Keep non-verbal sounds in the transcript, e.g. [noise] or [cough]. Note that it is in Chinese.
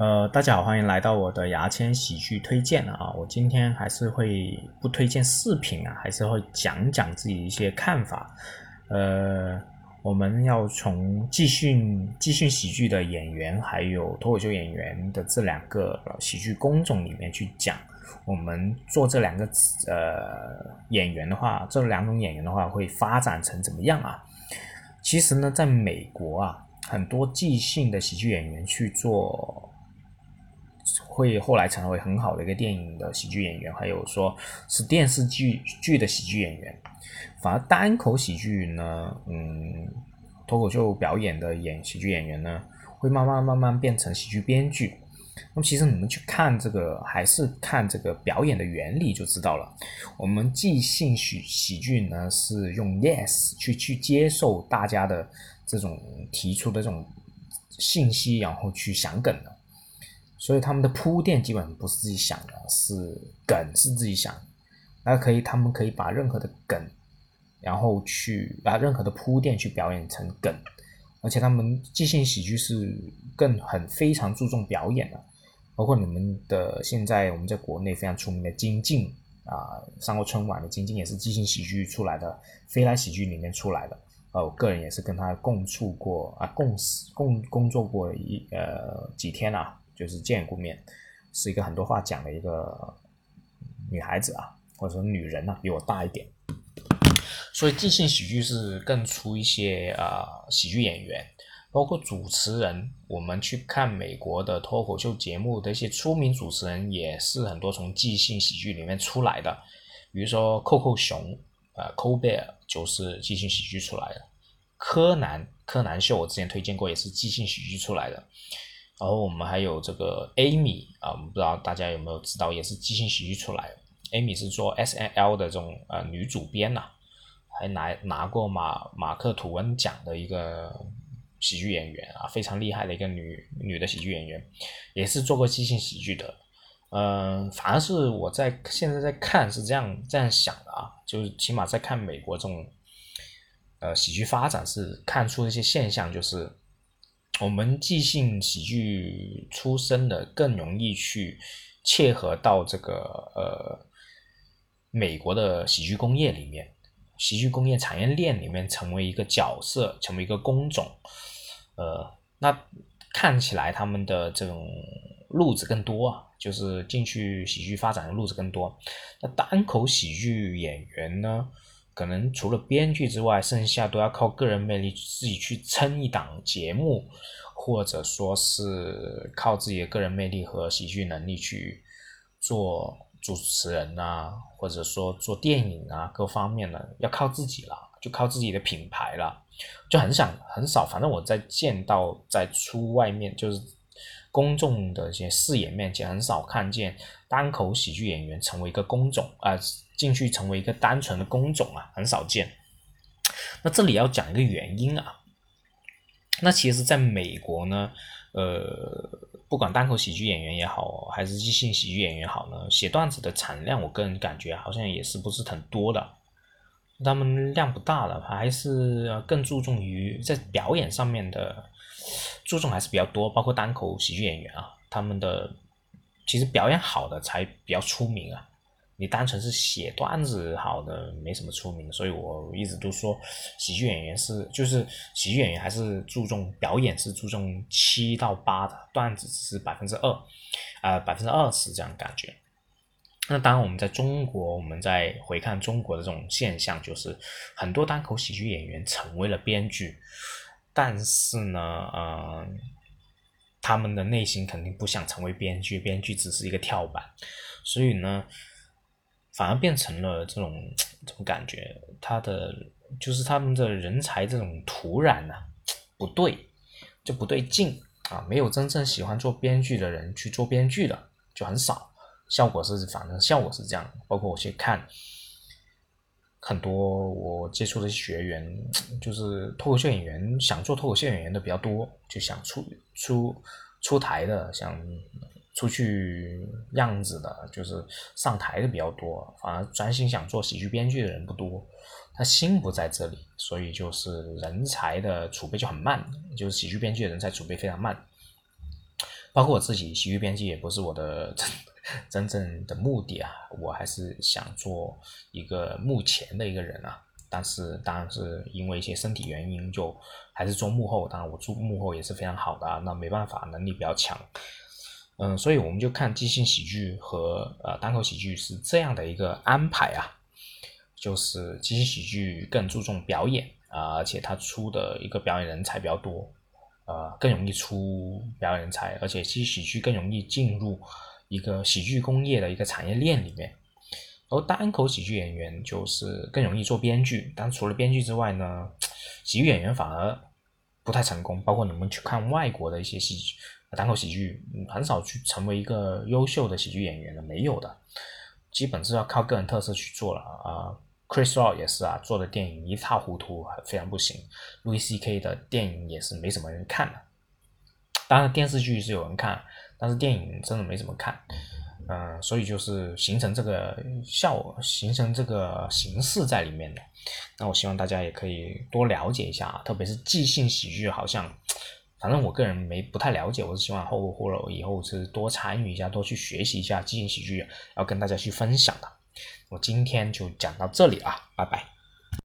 呃，大家好，欢迎来到我的牙签喜剧推荐啊！我今天还是会不推荐视频啊，还是会讲讲自己一些看法。呃，我们要从即兴即兴喜剧的演员，还有脱口秀演员的这两个喜剧工种里面去讲，我们做这两个呃演员的话，这两种演员的话会发展成怎么样啊？其实呢，在美国啊，很多即兴的喜剧演员去做。会后来成为很好的一个电影的喜剧演员，还有说是电视剧剧的喜剧演员。反而单口喜剧呢，嗯，脱口秀表演的演喜剧演员呢，会慢慢慢慢变成喜剧编剧。那么其实你们去看这个，还是看这个表演的原理就知道了。我们即兴喜喜剧呢，是用 yes 去去接受大家的这种提出的这种信息，然后去想梗的。所以他们的铺垫基本上不是自己想的，是梗是自己想。那可以，他们可以把任何的梗，然后去把任何的铺垫去表演成梗，而且他们即兴喜剧是更很非常注重表演的。包括你们的现在我们在国内非常出名的金靖啊，上过春晚的金靖也是即兴喜剧出来的，飞来喜剧里面出来的。呃，我个人也是跟他共处过啊，共事共工作过一呃几天啊。就是见过面，是一个很多话讲的一个女孩子啊，或者说女人啊，比我大一点。所以即兴喜剧是更出一些啊喜剧演员，包括主持人。我们去看美国的脱口秀节目的一些出名主持人，也是很多从即兴喜剧里面出来的。比如说扣扣熊啊，Colbert 就是即兴喜剧出来的。柯南柯南秀我之前推荐过，也是即兴喜剧出来的。然后我们还有这个 Amy 啊，我们不知道大家有没有知道，也是即兴喜剧出来。Amy 是做 SNL 的这种呃女主编呐，还拿拿过马马克吐温奖的一个喜剧演员啊，非常厉害的一个女女的喜剧演员，也是做过即兴喜剧的。嗯，反而是我在现在在看是这样这样想的啊，就是起码在看美国这种呃喜剧发展是看出一些现象，就是。我们即兴喜剧出身的更容易去切合到这个呃美国的喜剧工业里面，喜剧工业产业链里面成为一个角色，成为一个工种，呃，那看起来他们的这种路子更多啊，就是进去喜剧发展的路子更多。那单口喜剧演员呢，可能除了编剧之外，剩下都要靠个人魅力自己去撑一档节目。或者说是靠自己的个人魅力和喜剧能力去做主持人啊，或者说做电影啊，各方面的要靠自己了，就靠自己的品牌了，就很少很少。反正我在见到在出外面就是公众的一些视野面前，很少看见单口喜剧演员成为一个工种啊，进去成为一个单纯的工种啊，很少见。那这里要讲一个原因啊。那其实，在美国呢，呃，不管单口喜剧演员也好，还是即兴喜剧演员好呢，写段子的产量，我个人感觉好像也是不是很多的，他们量不大了，还是更注重于在表演上面的注重还是比较多，包括单口喜剧演员啊，他们的其实表演好的才比较出名啊。你单纯是写段子好的没什么出名，所以我一直都说喜剧演员是就是喜剧演员还是注重表演是注重七到八的段子是百分之二，啊百分之二十这样感觉。那当然我们在中国，我们在回看中国的这种现象，就是很多单口喜剧演员成为了编剧，但是呢，嗯，他们的内心肯定不想成为编剧，编剧只是一个跳板，所以呢。反而变成了这种 [tsk] 这种感觉，他的就是他们的人才这种土壤呢不对，就不对劲啊，没有真正喜欢做编剧的人去做编剧的就很少，效果是反正效果是这样，包括我去看很多我接触的学员，就是脱口秀演员想做脱口秀演员的比较多，就想出出出台的想。出去样子的，就是上台的比较多，反而专心想做喜剧编剧的人不多。他心不在这里，所以就是人才的储备就很慢，就是喜剧编剧的人才储备非常慢。包括我自己，喜剧编辑也不是我的 [laughs] 真正的目的啊，我还是想做一个幕前的一个人啊。但是当然是因为一些身体原因，就还是做幕后。当然我做幕后也是非常好的啊，那没办法，能力比较强。嗯，所以我们就看即兴喜剧和呃单口喜剧是这样的一个安排啊，就是即兴喜剧更注重表演啊，而且它出的一个表演人才比较多，呃，更容易出表演人才，而且即兴喜剧更容易进入一个喜剧工业的一个产业链里面。而单口喜剧演员就是更容易做编剧，但除了编剧之外呢，喜剧演员反而不太成功。包括你们去看外国的一些喜剧。单口喜剧很少去成为一个优秀的喜剧演员的，没有的，基本是要靠个人特色去做了啊。Chris Rock 也是啊，做的电影一塌糊涂，非常不行。Louis C.K. 的电影也是没什么人看的，当然电视剧是有人看，但是电影真的没怎么看。嗯，所以就是形成这个效，形成这个形式在里面的。那我希望大家也可以多了解一下，特别是即兴喜剧，好像。反正我个人没不太了解，我是希望后或者以后是多参与一下，多去学习一下即兴喜剧，要跟大家去分享的。我今天就讲到这里啊，拜拜。